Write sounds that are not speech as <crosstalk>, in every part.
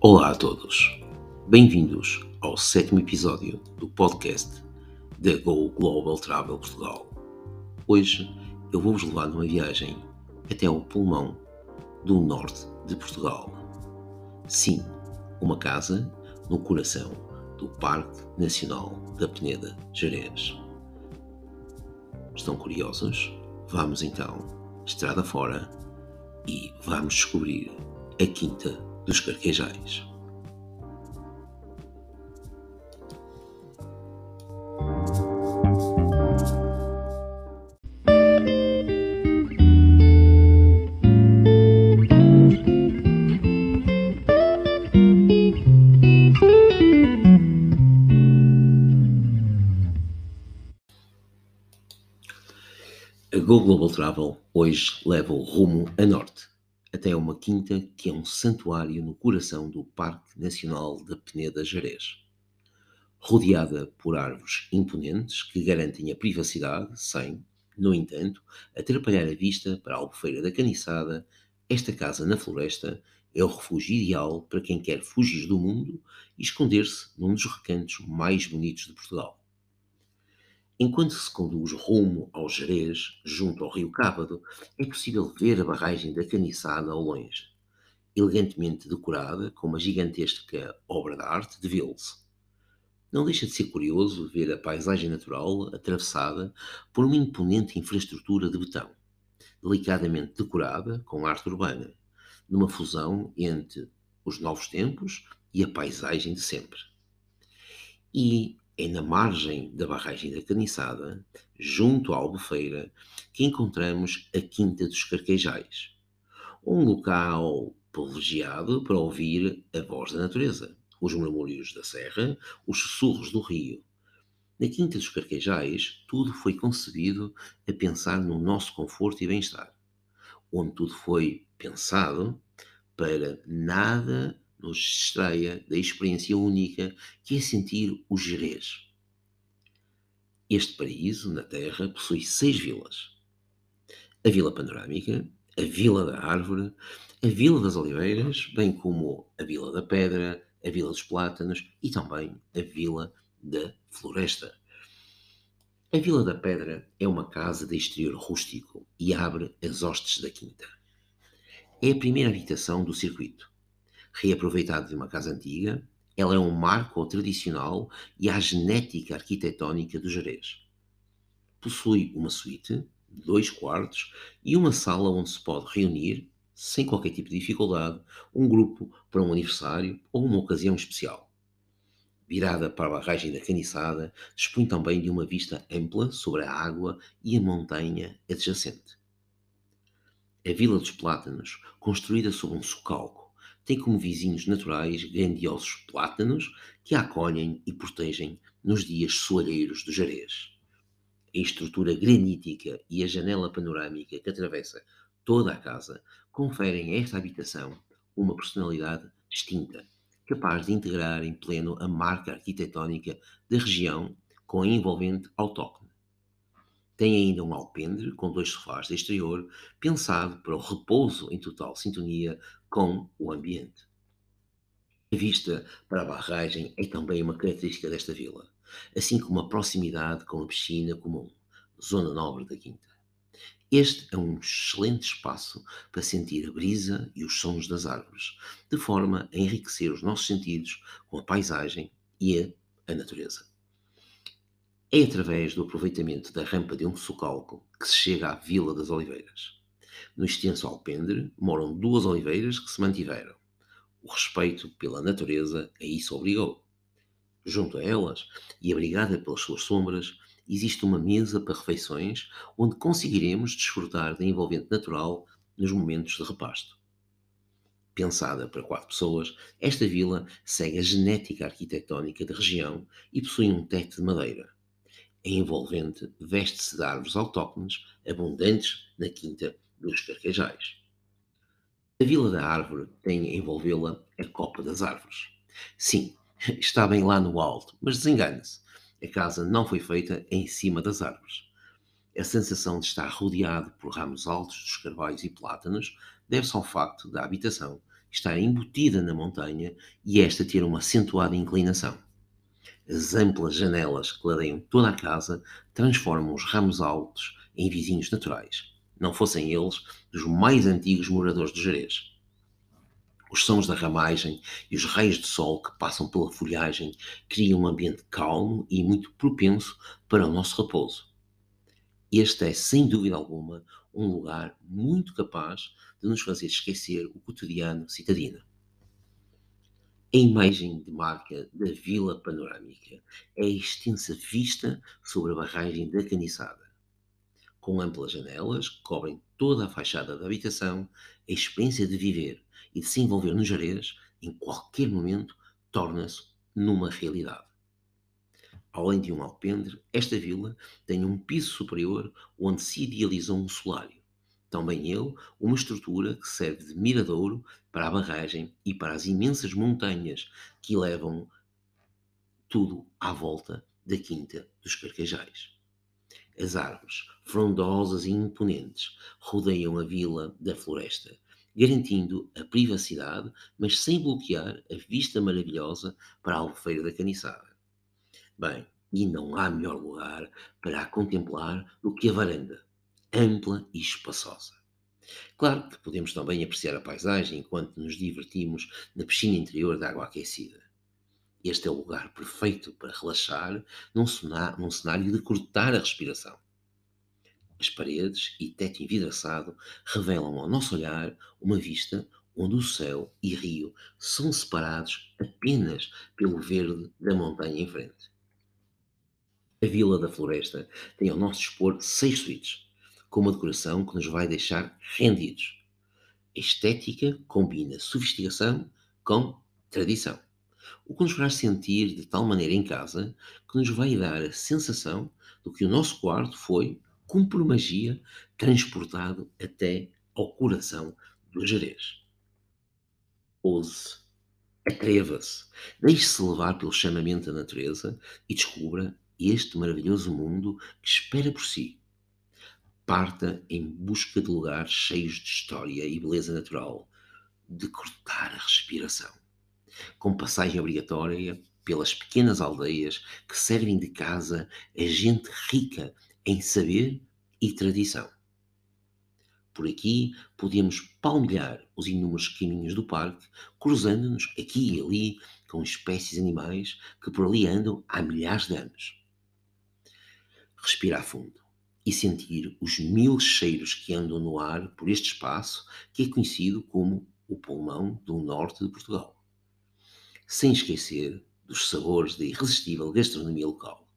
Olá a todos, bem-vindos ao sétimo episódio do podcast da Go Global Travel Portugal. Hoje eu vou-vos levar numa viagem até ao pulmão do norte de Portugal. Sim, uma casa no coração do Parque Nacional da Peneda Jerez. Estão curiosos? Vamos então, estrada fora, e vamos descobrir a Quinta dos Carquejais. A Go Global Travel hoje leva o rumo a norte, até uma quinta que é um santuário no coração do Parque Nacional da Peneda Jerez. Rodeada por árvores imponentes que garantem a privacidade, sem, no entanto, atrapalhar a vista para a Albufeira da Caniçada, esta casa na floresta é o refúgio ideal para quem quer fugir do mundo e esconder-se num dos recantos mais bonitos de Portugal. Enquanto se conduz rumo ao Jerez, junto ao rio Cábado, é possível ver a barragem da Caniçada ao longe, elegantemente decorada com uma gigantesca obra de arte de Vils. Não deixa de ser curioso ver a paisagem natural atravessada por uma imponente infraestrutura de betão, delicadamente decorada com arte urbana, numa fusão entre os novos tempos e a paisagem de sempre. E é na margem da barragem da Caniçada, junto à Albufeira, que encontramos a Quinta dos Carquejais, um local privilegiado para ouvir a voz da natureza, os murmúrios da serra, os sussurros do rio. Na Quinta dos Carquejais, tudo foi concebido a pensar no nosso conforto e bem-estar, onde tudo foi pensado para nada nos distraia da experiência única que é sentir o Jerez. Este paraíso na Terra possui seis vilas. A Vila Panorâmica, a Vila da Árvore, a Vila das Oliveiras, bem como a Vila da Pedra, a Vila dos Plátanos e também a Vila da Floresta. A Vila da Pedra é uma casa de exterior rústico e abre as hostes da quinta. É a primeira habitação do circuito reaproveitado de uma casa antiga, ela é um marco tradicional e à genética arquitetónica do Jerez. Possui uma suíte, dois quartos e uma sala onde se pode reunir, sem qualquer tipo de dificuldade, um grupo para um aniversário ou uma ocasião especial. Virada para a barragem da Caniçada, dispõe também de uma vista ampla sobre a água e a montanha adjacente. A Vila dos Plátanos, construída sobre um socalco, tem como vizinhos naturais grandiosos plátanos que a acolhem e protegem nos dias soalheiros do Jerez. A estrutura granítica e a janela panorâmica que atravessa toda a casa conferem a esta habitação uma personalidade distinta, capaz de integrar em pleno a marca arquitetónica da região com a envolvente autóctone. Tem ainda um alpendre com dois sofás de exterior, pensado para o repouso em total sintonia com o ambiente. A vista para a barragem é também uma característica desta vila, assim como a proximidade com a piscina comum, zona nobre da Quinta. Este é um excelente espaço para sentir a brisa e os sons das árvores, de forma a enriquecer os nossos sentidos com a paisagem e a, a natureza. É através do aproveitamento da rampa de um socalco que se chega à Vila das Oliveiras. No extenso alpendre moram duas oliveiras que se mantiveram. O respeito pela natureza a isso obrigou. Junto a elas, e abrigada pelas suas sombras, existe uma mesa para refeições onde conseguiremos desfrutar da envolvente natural nos momentos de repasto. Pensada para quatro pessoas, esta vila segue a genética arquitetónica da região e possui um teto de madeira. A envolvente veste-se de árvores autóctones abundantes na quinta dos carquejais. A Vila da Árvore tem a envolvê-la a Copa das Árvores. Sim, <laughs> está bem lá no alto, mas desengane-se. A casa não foi feita em cima das árvores. A sensação de estar rodeado por ramos altos dos carvalhos e plátanos deve-se ao facto da habitação estar embutida na montanha e esta ter uma acentuada inclinação. As amplas janelas que ladeiam toda a casa transformam os ramos altos em vizinhos naturais, não fossem eles dos mais antigos moradores de Jerez. Os sons da ramagem e os raios de sol que passam pela folhagem criam um ambiente calmo e muito propenso para o nosso repouso. Este é, sem dúvida alguma, um lugar muito capaz de nos fazer esquecer o cotidiano citadino. A imagem de marca da Vila Panorâmica é a extensa vista sobre a barragem da Caniçada. Com amplas janelas que cobrem toda a fachada da habitação, a experiência de viver e de se envolver no Jerez, em qualquer momento, torna-se numa realidade. Além de um alpendre, esta vila tem um piso superior onde se idealizou um solário. Também ele, uma estrutura que serve de miradouro para a barragem e para as imensas montanhas que levam tudo à volta da Quinta dos Carcajais. As árvores, frondosas e imponentes, rodeiam a vila da floresta, garantindo a privacidade, mas sem bloquear a vista maravilhosa para a Albufeira da Caniçada. Bem, e não há melhor lugar para a contemplar do que a varanda, ampla e espaçosa. Claro que podemos também apreciar a paisagem enquanto nos divertimos na piscina interior de água aquecida. Este é o lugar perfeito para relaxar num cenário de cortar a respiração. As paredes e teto envidraçado revelam ao nosso olhar uma vista onde o céu e rio são separados apenas pelo verde da montanha em frente. A Vila da Floresta tem ao nosso dispor seis suítes, com uma decoração que nos vai deixar rendidos. Estética combina sofisticação com tradição, o que nos faz sentir de tal maneira em casa que nos vai dar a sensação do que o nosso quarto foi, como por magia, transportado até ao coração do Jerez. Ouse, atreva-se, deixe-se levar pelo chamamento da natureza e descubra este maravilhoso mundo que espera por si. Parta em busca de lugares cheios de história e beleza natural, de cortar a respiração, com passagem obrigatória pelas pequenas aldeias que servem de casa a gente rica em saber e tradição. Por aqui podemos palmilhar os inúmeros caminhos do parque, cruzando-nos aqui e ali com espécies animais que por ali andam há milhares de anos respirar fundo e sentir os mil cheiros que andam no ar por este espaço que é conhecido como o pulmão do norte de Portugal. Sem esquecer dos sabores da irresistível gastronomia local,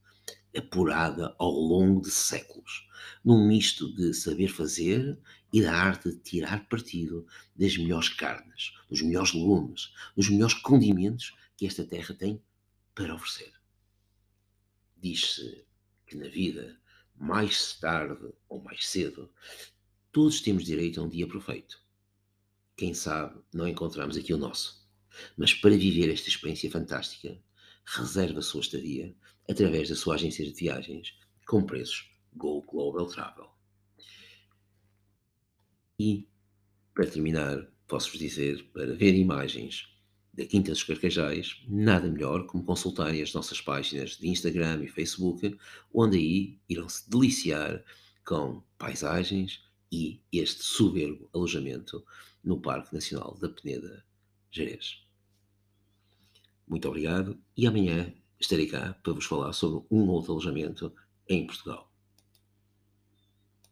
apurada ao longo de séculos, num misto de saber fazer e da arte de tirar partido das melhores carnes, dos melhores legumes, dos melhores condimentos que esta terra tem para oferecer. Diz-se que na vida, mais tarde ou mais cedo, todos temos direito a um dia perfeito. Quem sabe não encontramos aqui o nosso. Mas para viver esta experiência fantástica, reserve a sua estadia através da sua agência de viagens com preços Go Global Travel. E, para terminar, posso-vos dizer para ver imagens da Quinta dos Carcajais, nada melhor como consultarem as nossas páginas de Instagram e Facebook, onde aí irão se deliciar com paisagens e este soberbo alojamento no Parque Nacional da Peneda Jerez. Muito obrigado e amanhã estarei cá para vos falar sobre um outro alojamento em Portugal.